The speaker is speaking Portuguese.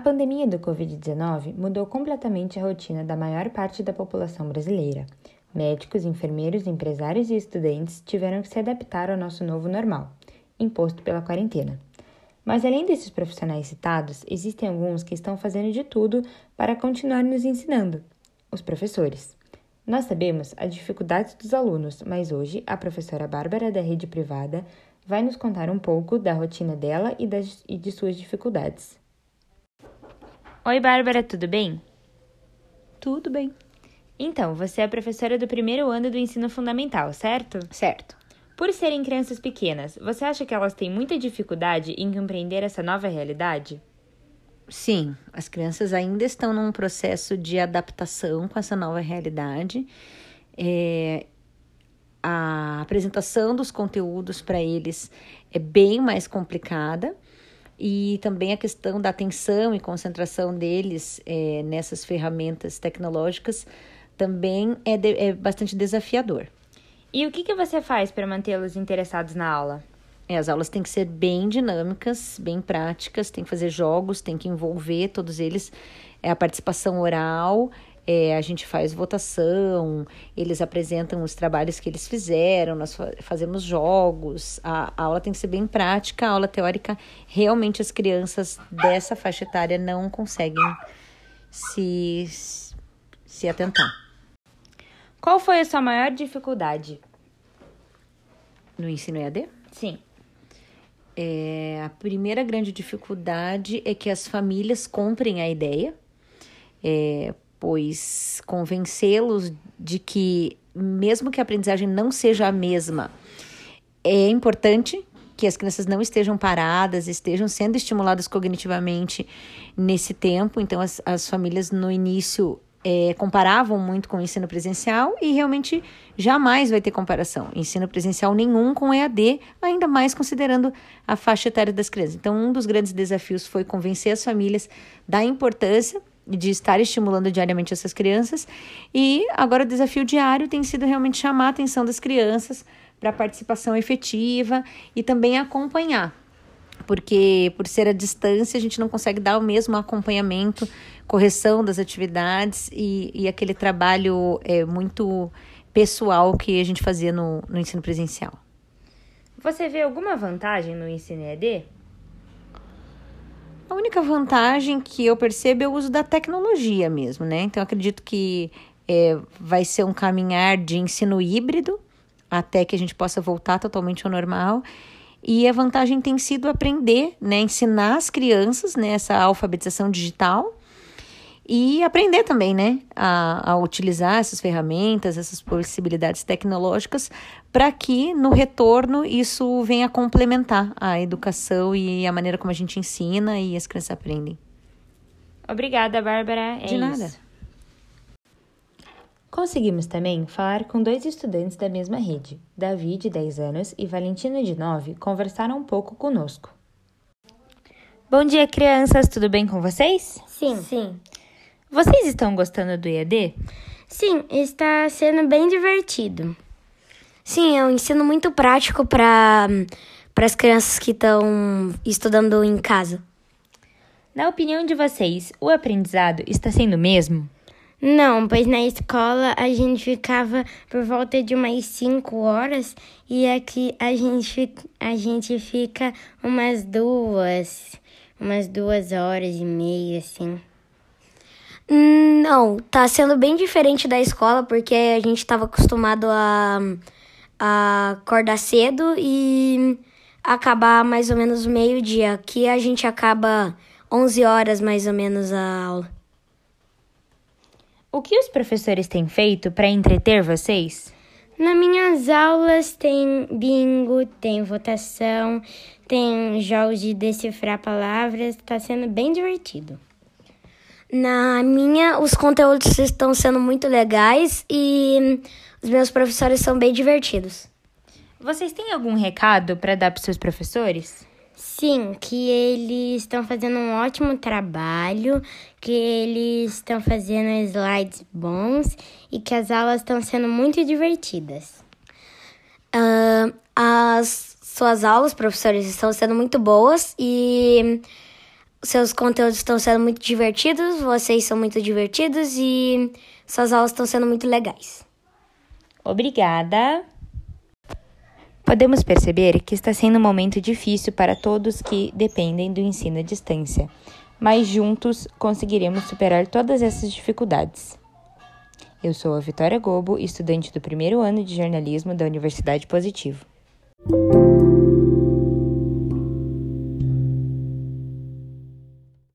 pandemia do Covid-19 mudou completamente a rotina da maior parte da população brasileira. Médicos, enfermeiros, empresários e estudantes tiveram que se adaptar ao nosso novo normal, imposto pela quarentena. Mas além desses profissionais citados, existem alguns que estão fazendo de tudo para continuar nos ensinando: os professores. Nós sabemos as dificuldades dos alunos, mas hoje a professora Bárbara da rede privada vai nos contar um pouco da rotina dela e, das, e de suas dificuldades. Oi, Bárbara, tudo bem? Tudo bem. Então, você é professora do primeiro ano do ensino fundamental, certo? Certo. Por serem crianças pequenas, você acha que elas têm muita dificuldade em compreender essa nova realidade? Sim, as crianças ainda estão num processo de adaptação com essa nova realidade. É, a apresentação dos conteúdos para eles é bem mais complicada e também a questão da atenção e concentração deles é, nessas ferramentas tecnológicas também é, de, é bastante desafiador. E o que, que você faz para mantê-los interessados na aula? É, as aulas têm que ser bem dinâmicas, bem práticas, tem que fazer jogos, tem que envolver todos eles. É a participação oral, é, a gente faz votação, eles apresentam os trabalhos que eles fizeram, nós fazemos jogos, a, a, aula tem que ser bem prática, a aula teórica, realmente as crianças dessa faixa etária não conseguem se, se atentar. Qual foi a sua maior dificuldade? No ensino EAD? Sim. É, a primeira grande dificuldade é que as famílias comprem a ideia. É, pois convencê-los de que, mesmo que a aprendizagem não seja a mesma, é importante que as crianças não estejam paradas, estejam sendo estimuladas cognitivamente nesse tempo. Então, as, as famílias no início é, comparavam muito com o ensino presencial e realmente jamais vai ter comparação. Ensino presencial nenhum com EAD, ainda mais considerando a faixa etária das crianças. Então, um dos grandes desafios foi convencer as famílias da importância de estar estimulando diariamente essas crianças. E agora o desafio diário tem sido realmente chamar a atenção das crianças para participação efetiva e também acompanhar. Porque por ser a distância, a gente não consegue dar o mesmo acompanhamento, correção das atividades e, e aquele trabalho é, muito pessoal que a gente fazia no, no ensino presencial. Você vê alguma vantagem no ensino EAD? A única vantagem que eu percebo é o uso da tecnologia mesmo, né? Então, acredito que é, vai ser um caminhar de ensino híbrido até que a gente possa voltar totalmente ao normal. E a vantagem tem sido aprender, né? Ensinar as crianças nessa né, alfabetização digital e aprender também, né, a, a utilizar essas ferramentas, essas possibilidades tecnológicas, para que no retorno isso venha complementar a educação e a maneira como a gente ensina e as crianças aprendem. Obrigada, Bárbara. É De nada. Isso. Conseguimos também falar com dois estudantes da mesma rede. Davi, de 10 anos, e Valentina, de 9, conversaram um pouco conosco. Bom dia, crianças! Tudo bem com vocês? Sim. Sim. Vocês estão gostando do EAD? Sim, está sendo bem divertido. Sim, é um ensino muito prático para as crianças que estão estudando em casa. Na opinião de vocês, o aprendizado está sendo o mesmo? Não, pois na escola a gente ficava por volta de umas 5 horas e aqui a gente, a gente fica umas duas, umas duas horas e meia, assim. Não, tá sendo bem diferente da escola, porque a gente estava acostumado a, a acordar cedo e acabar mais ou menos meio-dia. Aqui a gente acaba 11 horas mais ou menos a aula. O que os professores têm feito para entreter vocês? Nas minhas aulas tem bingo, tem votação, tem jogos de decifrar palavras, está sendo bem divertido. Na minha, os conteúdos estão sendo muito legais e os meus professores são bem divertidos. Vocês têm algum recado para dar para seus professores? Sim, que eles estão fazendo um ótimo trabalho, que eles estão fazendo slides bons e que as aulas estão sendo muito divertidas. Uh, as suas aulas, professores, estão sendo muito boas e seus conteúdos estão sendo muito divertidos, vocês são muito divertidos e suas aulas estão sendo muito legais. Obrigada! Podemos perceber que está sendo um momento difícil para todos que dependem do ensino à distância, mas juntos conseguiremos superar todas essas dificuldades. Eu sou a Vitória Gobo, estudante do primeiro ano de jornalismo da Universidade Positivo.